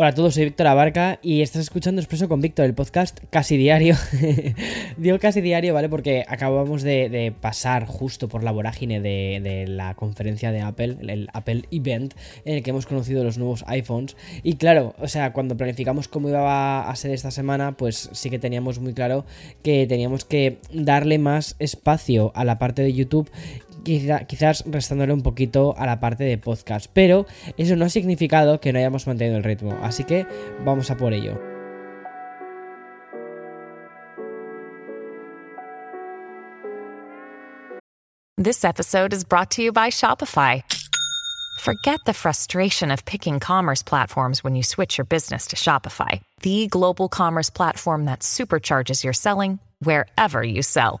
Hola a todos, soy Víctor Abarca y estás escuchando Expreso con Víctor, el podcast casi diario. Digo casi diario, ¿vale? Porque acabamos de, pasar justo por la vorágine de, la conferencia de Apple, el Apple Event, en el que hemos conocido los nuevos iPhones. Y claro, o sea, cuando planificamos cómo iba a ser esta semana, pues sí que teníamos muy claro que teníamos que darle más espacio a la parte de YouTube quizás restándole un poquito a la parte de podcast. Pero eso no ha significado que no hayamos mantenido el ritmo. Así que vamos a por ello. This episode is brought to you by Shopify. Forget the frustration of picking commerce platforms when you switch your business to Shopify, the global commerce platform that supercharges your selling wherever you sell.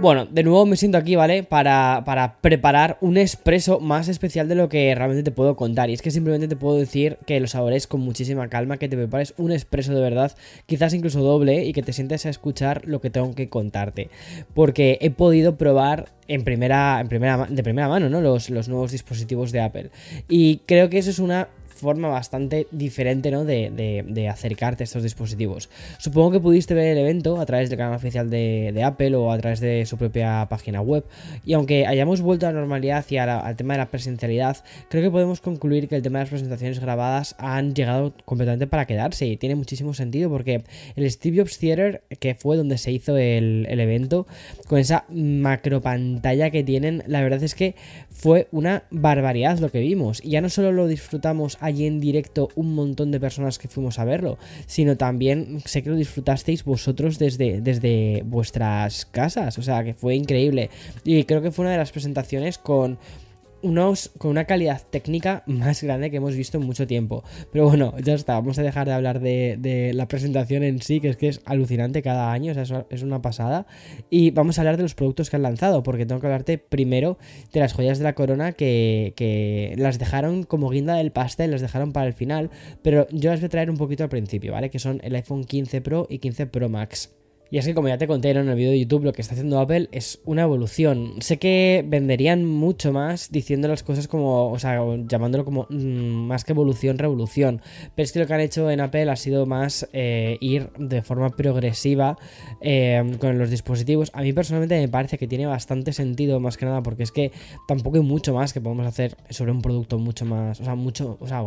Bueno, de nuevo me siento aquí, ¿vale? Para, para, preparar un expreso más especial de lo que realmente te puedo contar. Y es que simplemente te puedo decir que lo sabores con muchísima calma, que te prepares un expreso de verdad, quizás incluso doble, y que te sientes a escuchar lo que tengo que contarte. Porque he podido probar en primera, en primera, de primera mano, ¿no? Los, los nuevos dispositivos de Apple. Y creo que eso es una forma bastante diferente ¿no? de, acercarte a estos dispositivos. Supongo que pudiste ver el evento a través del canal oficial de, Apple o a través de su propia página web. Y aunque hayamos vuelto a la normalidad y al tema de la presencialidad, creo que podemos concluir que el tema de las presentaciones grabadas han llegado completamente para quedarse. Y tiene muchísimo sentido porque el Steve Jobs Theater, que fue donde se hizo el, el evento, con esa macro pantalla que tienen, la verdad es que fue una barbaridad lo que vimos. Y ya no solo lo disfrutamos allí en directo un montón de personas que fuimos a verlo, sino también sé que lo disfrutasteis vosotros desde, desde vuestras casas, o sea que fue increíble. Y creo que fue una de las presentaciones con unos, con una calidad técnica más grande que hemos visto en mucho tiempo. Pero bueno, ya está, vamos a dejar de hablar de, la presentación en sí, que es que es alucinante cada año, o sea, es una pasada. Y vamos a hablar de los productos que han lanzado, porque tengo que hablarte primero de las joyas de la corona que, que las dejaron como guinda del pastel, las dejaron para el final, pero yo las voy a traer un poquito al principio, ¿vale? Que son el iPhone 15 Pro y 15 Pro Max. Y es que como ya te conté en el vídeo de YouTube, lo que está haciendo Apple es una evolución. Sé que venderían mucho más diciendo las cosas como, o sea, llamándolo como mm, más que evolución, revolución. Pero es que lo que han hecho en Apple ha sido más eh, ir de forma progresiva eh, con los dispositivos. A mí personalmente me parece que tiene bastante sentido, más que nada, porque es que tampoco hay mucho más que podemos hacer sobre un producto mucho más, o sea, mucho, o sea,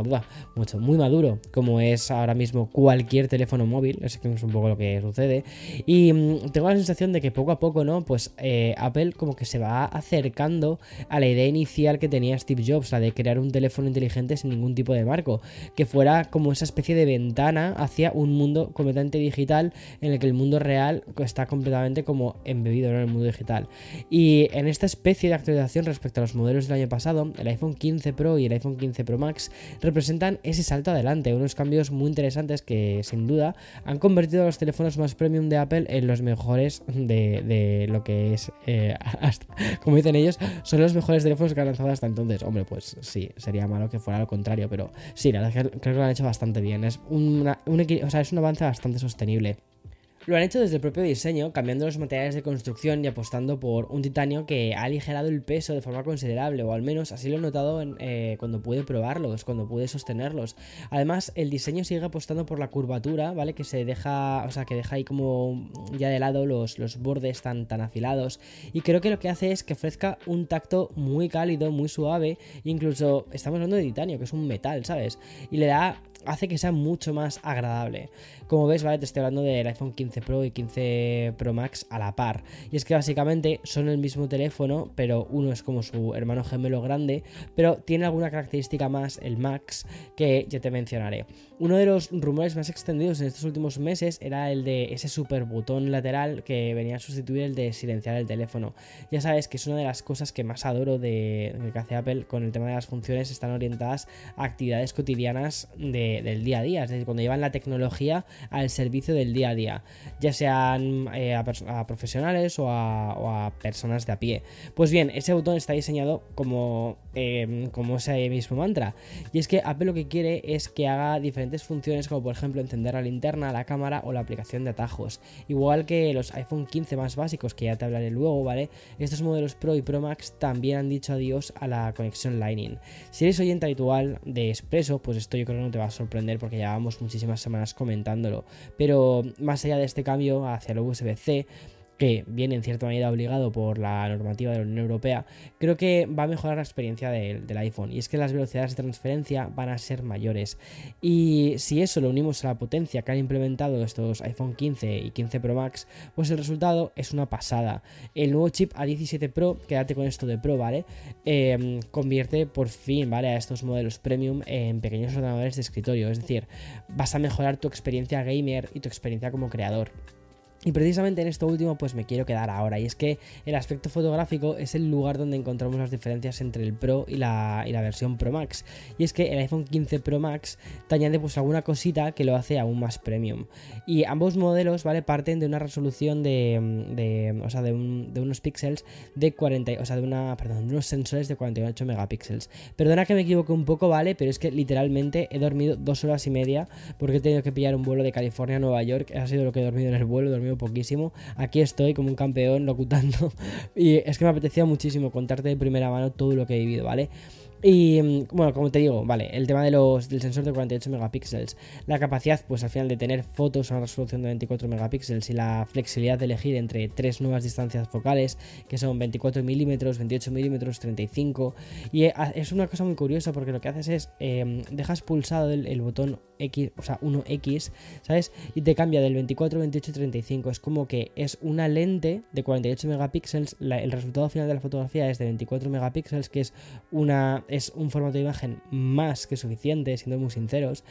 mucho, muy maduro, como es ahora mismo cualquier teléfono móvil. Es que es un poco lo que sucede. Y mm, tengo la sensación de que poco a poco, ¿no? Pues eh, Apple como que se va acercando a la idea inicial que tenía Steve Jobs, la de crear un teléfono inteligente sin ningún tipo de marco, que fuera como esa especie de ventana hacia un mundo completamente digital en el que el mundo real está completamente como embebido en el mundo digital. Y en esta especie de actualización respecto a los modelos del año pasado, el iPhone 15 Pro y el iPhone 15 Pro Max representan ese salto adelante, unos cambios muy interesantes que sin duda han convertido a los teléfonos más premium de Apple en los mejores de, lo que es, eh, como dicen ellos, son los mejores teléfonos que han lanzado hasta entonces. Hombre, pues sí, sería malo que fuera lo contrario, pero sí, la verdad es que creo que lo han hecho bastante bien. Es, una, un, o sea, es un avance bastante sostenible. Lo han hecho desde el propio diseño, cambiando los materiales de construcción y apostando por un titanio que ha aligerado el peso de forma considerable, o al menos así lo he notado eh, cuando pude probarlos, cuando pude sostenerlos. Además, el diseño sigue apostando por la curvatura, ¿vale? Que se deja, o sea, que deja ahí como ya de lado los, los bordes tan, tan afilados. Y creo que lo que hace es que ofrezca un tacto muy cálido, muy suave, incluso estamos hablando de titanio, que es un metal, ¿sabes? Y le da hace que sea mucho más agradable. Como ves, ¿vale? Te estoy hablando del iPhone 15 Pro y 15 Pro Max a la par. Y es que básicamente son el mismo teléfono, pero uno es como su hermano gemelo grande, pero tiene alguna característica más, el Max, que ya te mencionaré. Uno de los rumores más extendidos en estos últimos meses era el de ese super botón lateral que venía a sustituir el de silenciar el teléfono. Ya sabes que es una de las cosas que más adoro de, que hace Apple con el tema de las funciones, están orientadas a actividades cotidianas de del día a día, es decir, cuando llevan la tecnología al servicio del día a día, ya sean eh, a, profesionales o a, personas de a pie. Pues bien, ese botón está diseñado como, em, como ese mismo mantra, y es que Apple lo que quiere es que haga diferentes funciones como por ejemplo encender la linterna, la cámara o la aplicación de atajos, igual que los iPhone 15 más básicos que ya te hablaré luego, ¿vale? Estos modelos Pro y Pro Max también han dicho adiós a la conexión Lightning. Si eres oyente habitual de Expreso, pues esto yo creo que no te va a sorprender porque llevamos muchísimas semanas comentándolo. Pero más allá de este cambio hacia el USB-C, que viene en cierta medida obligado por la normativa de la Unión Europea, creo que va a mejorar la experiencia del, iPhone. Y es que las velocidades de transferencia van a ser mayores. Y si eso lo unimos a la potencia que han implementado estos iPhone 15 y 15 Pro Max, pues el resultado es una pasada. El nuevo chip A17 Pro, quédate con esto de Pro, ¿vale? Em, convierte por fin, ¿vale? A estos modelos premium en pequeños ordenadores de escritorio. Es decir, vas a mejorar tu experiencia gamer y tu experiencia como creador. Y precisamente en esto último pues me quiero quedar ahora. Y es que el aspecto fotográfico es el lugar donde encontramos las diferencias entre el Pro y la, y la, versión Pro Max. Y es que el iPhone 15 Pro Max te añade pues alguna cosita que lo hace aún más premium. Y ambos modelos vale parten de una resolución de, de o sea de, unos píxeles de 40 o sea de una perdón de unos sensores de 48 megapíxeles. Perdona que me equivoque un poco vale pero es que literalmente he dormido dos horas y media porque he tenido que pillar un vuelo de California a Nueva York. Ha sido lo que he dormido en el vuelo he dormido poquísimo. Aquí estoy como un campeón locutando y es que me apetecía muchísimo contarte de primera mano todo lo que he vivido, ¿vale? Y mm, bueno, como te digo, vale, el tema de los, del sensor de 48 megapíxeles, la capacidad, pues al final de tener fotos a una resolución de 24 megapíxeles y la flexibilidad de elegir entre tres nuevas distancias focales, que son 24 milímetros, 28 milímetros, 35. Y eh, es una cosa muy curiosa porque lo que haces es, em, dejas pulsado el, botón X, o sea, 1X, ¿sabes? Y te cambia del 24, 28 35. Es como que es una lente de 48 megapíxeles, el resultado final de la fotografía es de 24 megapíxeles, que es una es un formato de imagen más que suficiente, siendo muy sinceros.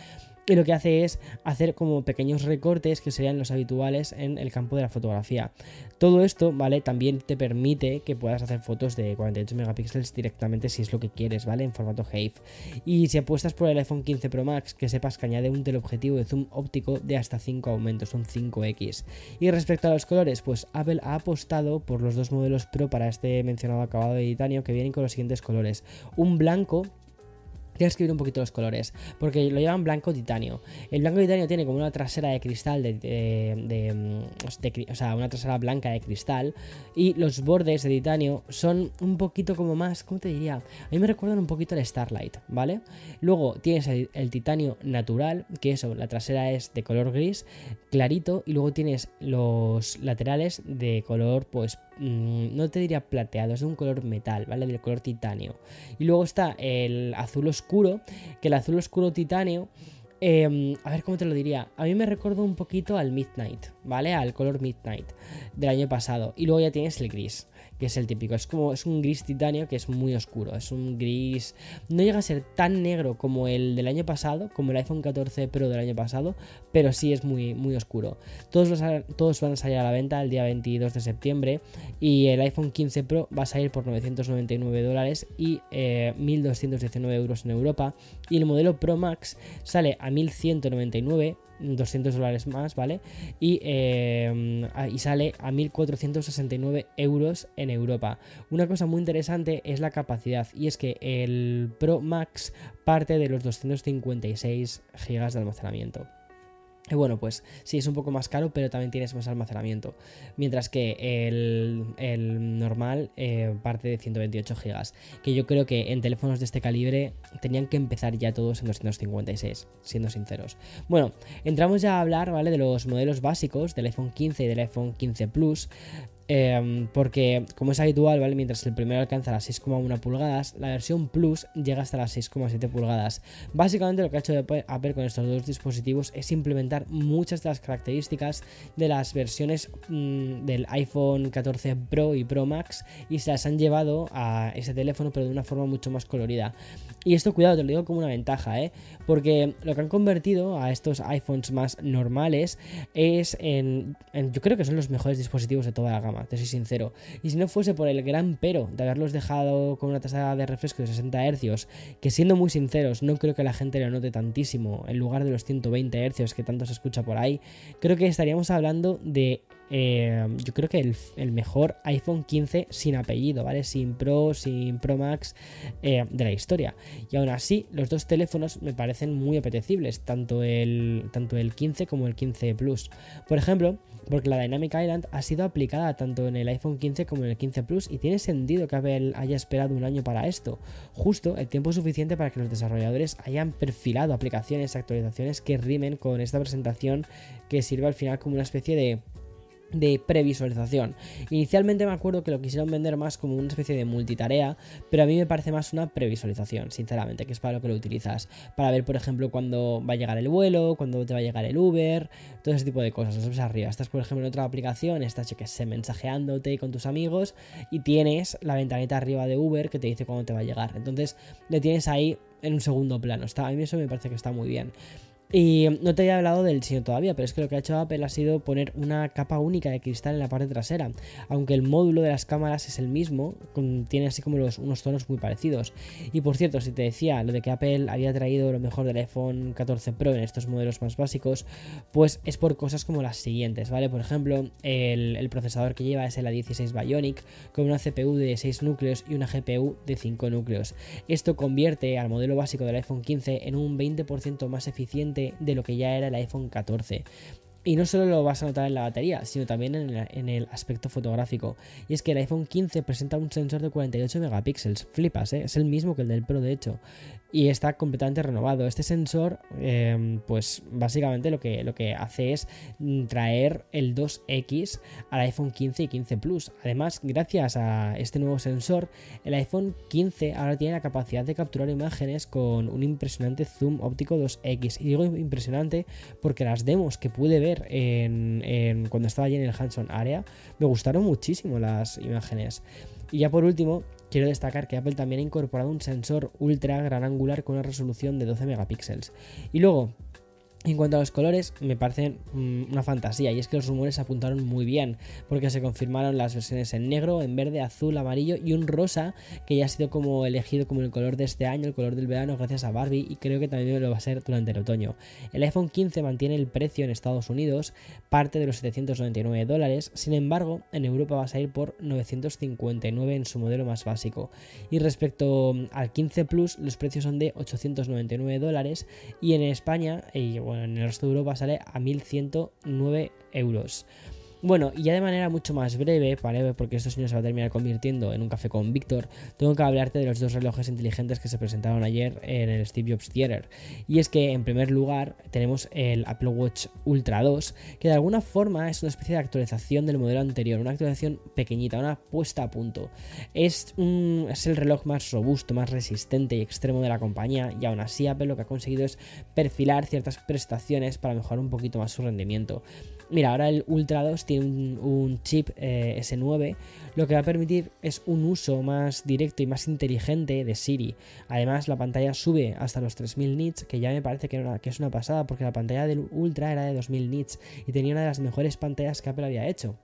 Y lo que hace es hacer como pequeños recortes que serían los habituales en el campo de la fotografía. Todo esto, ¿vale? También te permite que puedas hacer fotos de 48 megapíxeles directamente si es lo que quieres, ¿vale? En formato HEIF. Y si apuestas por el iPhone 15 Pro Max, que sepas que añade un teleobjetivo de zoom óptico de hasta 5 aumentos, un 5X. Y respecto a los colores, pues Apple ha apostado por los dos modelos Pro para este mencionado acabado de titanio que vienen con los siguientes colores. Un blanco Tienes que ver un poquito los colores, porque lo llevan blanco titanio. El blanco titanio tiene como una trasera de cristal, de, mm, o sea, una trasera blanca de cristal, y los bordes de titanio son un poquito como más, ¿cómo te diría? A mí me recuerdan un poquito el Starlight, ¿vale? Luego tienes el, el titanio natural, que eso, la trasera es de color gris, clarito, y luego tienes los laterales de color, pues, mm, no te diría plateado, es de un color metal, ¿vale? Del color titanio. Y luego está el azul oscuro que el azul oscuro titanio, em, a ver cómo te lo diría, a mí me recuerda un poquito al Midnight, ¿vale? Al color Midnight del año pasado. Y luego ya tienes el gris que es el típico. Es como es un gris titanio que es muy oscuro. Es un gris. No llega a ser tan negro como el del año pasado, como el iPhone 14 Pro del año pasado, pero sí es muy, muy oscuro. Todos, todos van a salir a la venta el día 22 de septiembre. Y el iPhone 15 Pro va a salir por 999 dólares y 1.219 eh, euros en Europa. Y el modelo Pro Max sale a 1.199 200 dólares más, ¿vale? Y, eh, y sale a 1.469 euros en Europa. Una cosa muy interesante es la capacidad y es que el Pro Max parte de los 256 GB de almacenamiento. Y bueno, pues sí, es un poco más caro, pero también tienes más almacenamiento. Mientras que el, normal eh, parte de 128 GB. Que yo creo que en teléfonos de este calibre tenían que empezar ya todos en 256, siendo sinceros. Bueno, entramos ya a hablar, ¿vale? De los modelos básicos del iPhone 15 y del iPhone 15 Plus. Em, porque, como es habitual, ¿vale? Mientras el primero alcanza las 6,1 pulgadas, la versión Plus llega hasta las 6,7 pulgadas. Básicamente lo que ha hecho Apple con estos dos dispositivos es implementar muchas de las características de las versiones mm, del iPhone 14 Pro y Pro Max y se las han llevado a ese teléfono pero de una forma mucho más colorida. Y esto, cuidado, te lo digo como una ventaja, ¿eh? Porque lo que han convertido a estos iPhones más normales es en, en yo creo que son los mejores dispositivos de toda la gama te soy sincero. Y si no fuese por el gran pero de haberlos dejado con una tasa de refresco de 60 Hz, que siendo muy sinceros, no creo que la gente lo note tantísimo, en lugar de los 120 Hz que tanto se escucha por ahí, creo que estaríamos hablando de eh, yo creo que el, mejor iPhone 15 sin apellido, ¿vale? Sin Pro, sin Pro Max eh, de la historia. Y aún así, los dos teléfonos me parecen muy apetecibles, tanto el, tanto el 15 como el 15 Plus. Por ejemplo, porque la Dynamic Island ha sido aplicada tanto en el iPhone 15 como en el 15 Plus y tiene sentido que Apple haya esperado un año para esto, justo el tiempo suficiente para que los desarrolladores hayan perfilado aplicaciones actualizaciones que rimen con esta presentación que sirve al final como una especie de de previsualización. Inicialmente me acuerdo que lo quisieron vender más como una especie de multitarea, pero a mí me parece más una previsualización, sinceramente, que es para lo que lo utilizas. Para ver, por ejemplo, cuándo va a llegar el vuelo, cuándo te va a llegar el Uber, todo ese tipo de cosas. Lo ves arriba. Estás, por ejemplo, en otra aplicación, estás, yo que mensajeándote con tus amigos y tienes la ventanita arriba de Uber que te dice cuándo te va a llegar. Entonces, le tienes ahí en un segundo plano. A mí eso me parece que está muy bien. Y no te había hablado del diseño todavía, pero es que lo que ha hecho Apple ha sido poner una capa única de cristal en la parte trasera. Aunque el módulo de las cámaras es el mismo, tiene así como unos tonos muy parecidos. Y por cierto, si te decía lo de que Apple había traído lo mejor del iPhone 14 Pro en estos modelos más básicos, pues es por cosas como las siguientes, ¿vale? Por ejemplo, el, procesador que lleva es el A16 Bionic, con una CPU de 6 núcleos y una GPU de 5 núcleos. Esto convierte al modelo básico del iPhone 15 en un 20% más eficiente de lo que ya era el iPhone 14. Y no solo lo vas a notar en la batería, sino también en el, aspecto fotográfico. Y es que el iPhone 15 presenta un sensor de 48 megapíxeles. Flipas, ¿eh? es el mismo que el del Pro, de hecho y está completamente renovado. Este sensor, em, pues básicamente lo que, lo que hace es traer el 2X al iPhone 15 y 15 Plus. Además, gracias a este nuevo sensor, el iPhone 15 ahora tiene la capacidad de capturar imágenes con un impresionante zoom óptico 2X. Y digo impresionante porque las demos que pude ver cuando estaba allí en el Hanson Area me gustaron muchísimo las imágenes. Y ya por último, Quiero destacar que Apple también ha incorporado un sensor ultra gran angular con una resolución de 12 megapíxeles. Y luego, en cuanto a los colores, me parecen mm, una fantasía y es que los rumores apuntaron muy bien porque se confirmaron las versiones en negro, en verde, azul, amarillo y un rosa que ya ha sido como elegido como el color de este año, el color del verano gracias a Barbie y creo que también lo va a ser durante el otoño. El iPhone 15 mantiene el precio en Estados Unidos, parte de los 799 dólares, sin embargo en Europa va a salir por 959 en su modelo más básico. Y respecto al 15 Plus los precios son de 899 dólares y en España, y en el resto de Europa sale a 1109 euros. Bueno, y ya de manera mucho más breve, ¿vale? porque esto señor se va a terminar convirtiendo en un café con Víctor, tengo que hablarte de los dos relojes inteligentes que se presentaron ayer en el Steve Jobs Theater. Y es que, en primer lugar, tenemos el Apple Watch Ultra 2, que de alguna forma es una especie de actualización del modelo anterior, una actualización pequeñita, una puesta a punto. Es, es el reloj más robusto, más resistente y extremo de la compañía, y aún así Apple lo que ha conseguido es perfilar ciertas prestaciones para mejorar un poquito más su rendimiento. Mira, ahora el Ultra 2 tiene un, chip eh, S9, lo que va a permitir es un uso más directo y más inteligente de Siri. Además, la pantalla sube hasta los 3000 nits, que ya me parece que, que es una pasada, porque la pantalla del Ultra era de 2000 nits y tenía una de las mejores pantallas que Apple había hecho.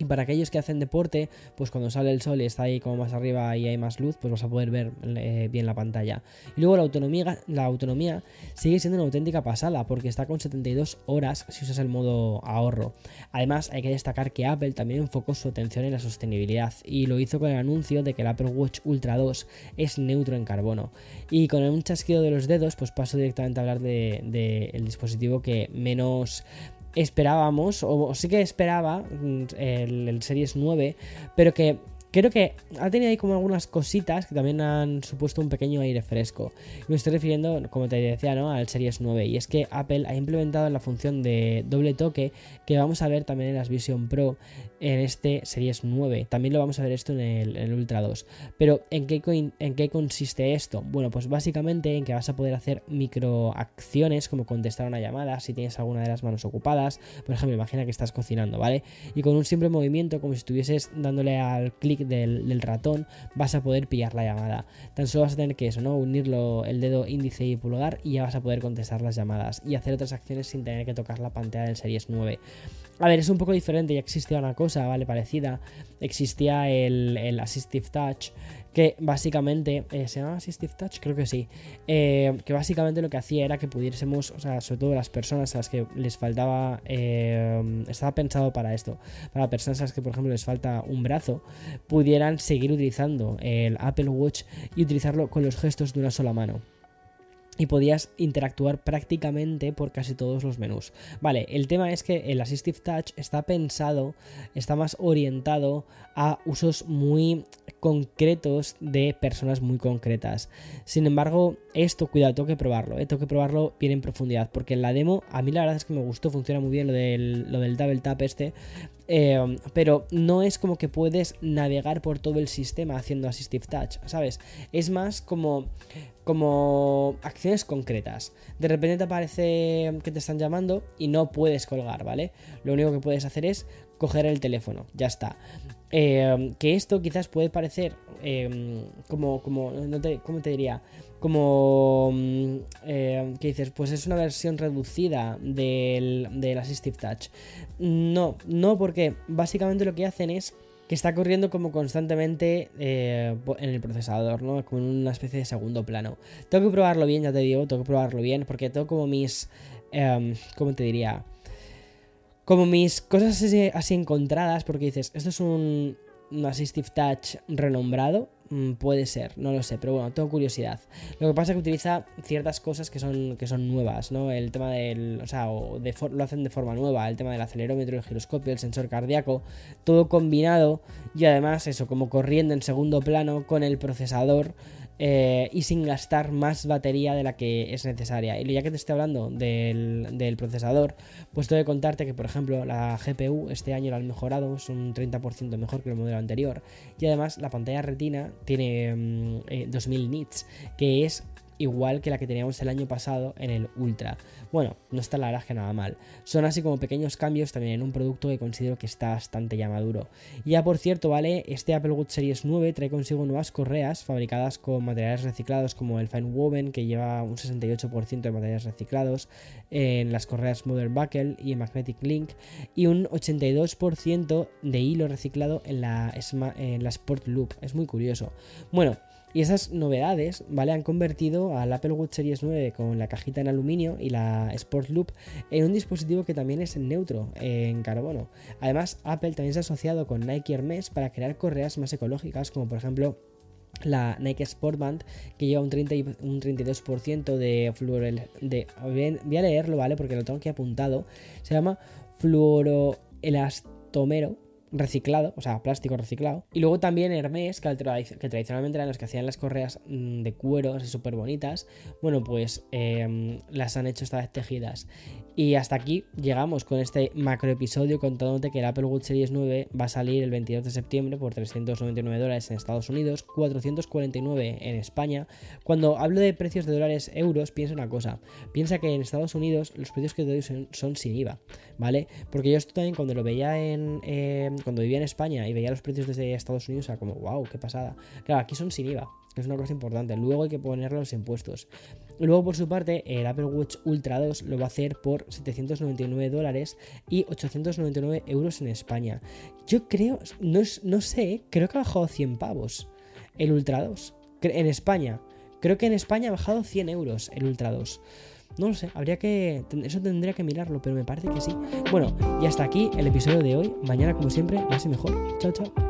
Y para aquellos que hacen deporte, pues cuando sale el sol y está ahí como más arriba y hay más luz, pues vas a poder ver eh, bien la pantalla. Y luego la autonomía, la autonomía sigue siendo una auténtica pasada porque está con 72 horas si usas el modo ahorro. Además, hay que destacar que Apple también enfocó su atención en la sostenibilidad y lo hizo con el anuncio de que el Apple Watch Ultra 2 es neutro en carbono. Y con un chasquido de los dedos, pues paso directamente a hablar del de, dispositivo que menos esperábamos, o, sí que esperaba mm, el, el Series 9, pero que Creo que ha tenido ahí como algunas cositas que también han supuesto un pequeño aire fresco. Me estoy refiriendo, como te decía, ¿no? al Series 9. Y es que Apple ha implementado la función de doble toque que vamos a ver también en las Vision Pro en este Series 9. También lo vamos a ver esto en el, Ultra 2. Pero ¿en qué, ¿en qué consiste esto? Bueno, pues básicamente en que vas a poder hacer microacciones como contestar una llamada si tienes alguna de las manos ocupadas. Por ejemplo, imagina que estás cocinando, ¿vale? Y con un simple movimiento, como si estuvieses dándole al clic del, ratón vas a poder pillar la llamada. Tan solo vas a tener que eso, ¿no? Unirlo el dedo índice y pulgar y ya vas a poder contestar las llamadas y hacer otras acciones sin tener que tocar la pantalla del Series 9. A ver, es un poco diferente, ya existía una cosa, ¿vale? Parecida. Existía el, el Assistive Touch, que básicamente, eh, ¿se llama Assistive Touch? Creo que sí, eh, que básicamente lo que hacía era que pudiésemos, o sea, sobre todo las personas a las que les faltaba, eh, estaba pensado para esto, para personas a las que por ejemplo les falta un brazo, pudieran seguir utilizando el Apple Watch y utilizarlo con los gestos de una sola mano y podías interactuar prácticamente por casi todos los menús. Vale, el tema es que el Assistive Touch está pensado, está más orientado a usos muy concretos de personas muy concretas. Sin embargo, esto, cuidado, tengo que probarlo, ¿eh? tengo que probarlo bien en profundidad, porque en la demo a mí la verdad es que me gustó, funciona muy bien lo del, lo del double tap este, eh, pero no es como que puedes navegar por todo el sistema haciendo Assistive Touch, ¿sabes? Es más como como acciones concretas. De repente te aparece que te están llamando y no puedes colgar, ¿vale? Lo único que puedes hacer es coger el teléfono, ya está. Eh, que esto quizás puede parecer em, como, como, no te, ¿cómo te diría? Como, mm, eh, ¿qué dices? Pues es una versión reducida del, del Assistive Touch. No, no porque básicamente lo que hacen es que está corriendo como constantemente eh, en el procesador, ¿no? Como en una especie de segundo plano. Tengo que probarlo bien, ya te digo, tengo que probarlo bien, porque tengo como mis... Em, ¿Cómo te diría? Como mis cosas así, encontradas, porque dices, esto es un, un Assistive Touch renombrado, puede ser, no lo sé, pero bueno, tengo curiosidad. Lo que pasa es que utiliza ciertas cosas que son, que son nuevas, ¿no? El tema del. O sea, lo hacen de forma nueva, el tema del acelerómetro, el giroscopio, el sensor cardíaco, todo combinado y además eso, como corriendo en segundo plano con el procesador eh, y sin gastar más batería de la que es necesaria. Y ya que te estoy hablando del, procesador, pues tengo que contarte que, por ejemplo, la GPU este año la han mejorado, es un 30% mejor que el modelo anterior. Y además la pantalla retina tiene 2000 mm, eh, nits, que es igual que la que teníamos el año pasado en el Ultra. Bueno, no está la verdad nada mal. Son así como pequeños cambios también en un producto que considero que está bastante ya maduro. Y ya por cierto, ¿vale? Este Apple Watch Series 9 trae consigo nuevas correas fabricadas con materiales reciclados como el Fine Woven, que lleva un 68% de materiales reciclados en las correas Modern Buckle y Magnetic Link, y un 82% de hilo reciclado en la, en la Sport Loop. Es muy curioso. Bueno, y esas novedades, ¿vale? Han convertido al Apple Watch Series 9 con la cajita en aluminio y la Sport Loop en un dispositivo que también es neutro en carbono. Además, Apple también se ha asociado con Nike Hermes para crear correas más ecológicas, como por ejemplo la Nike Sportband que lleva un, 30 un 32% de fluorel de voy a leerlo vale porque lo tengo aquí apuntado se llama fluoroelastomero reciclado, o sea, plástico reciclado. Y luego también Hermes, que, tradicionalmente eran los que hacían las correas mm, de cuero, súper bonitas, bueno, pues em, las han hecho esta vez tejidas. Y hasta aquí llegamos con este macro episodio contándote que el Apple Watch Series 9 va a salir el 22 de septiembre por 399 dólares en Estados Unidos, 449 en España. Cuando hablo de precios de dólares euros, piensa una cosa, piensa que en Estados Unidos los precios que te doy son, sin IVA, ¿vale? Porque yo esto también cuando lo veía en... Em, cuando vivía en España y veía los precios desde Estados Unidos, era como, wow, qué pasada. Claro, aquí son sin IVA, que es una cosa importante. Luego hay que ponerle los impuestos. Luego, por su parte, el Apple Watch Ultra 2 lo va a hacer por 799 dólares y 899 euros en España. Yo creo, no, no sé, creo que ha bajado 100 pavos el Ultra 2 en España. Creo que en España ha bajado 100 euros el Ultra 2. No lo sé, habría que. Eso tendría que mirarlo, pero me parece que sí. Bueno, y hasta aquí el episodio de hoy. Mañana, como siempre, más y mejor. Chao, chao.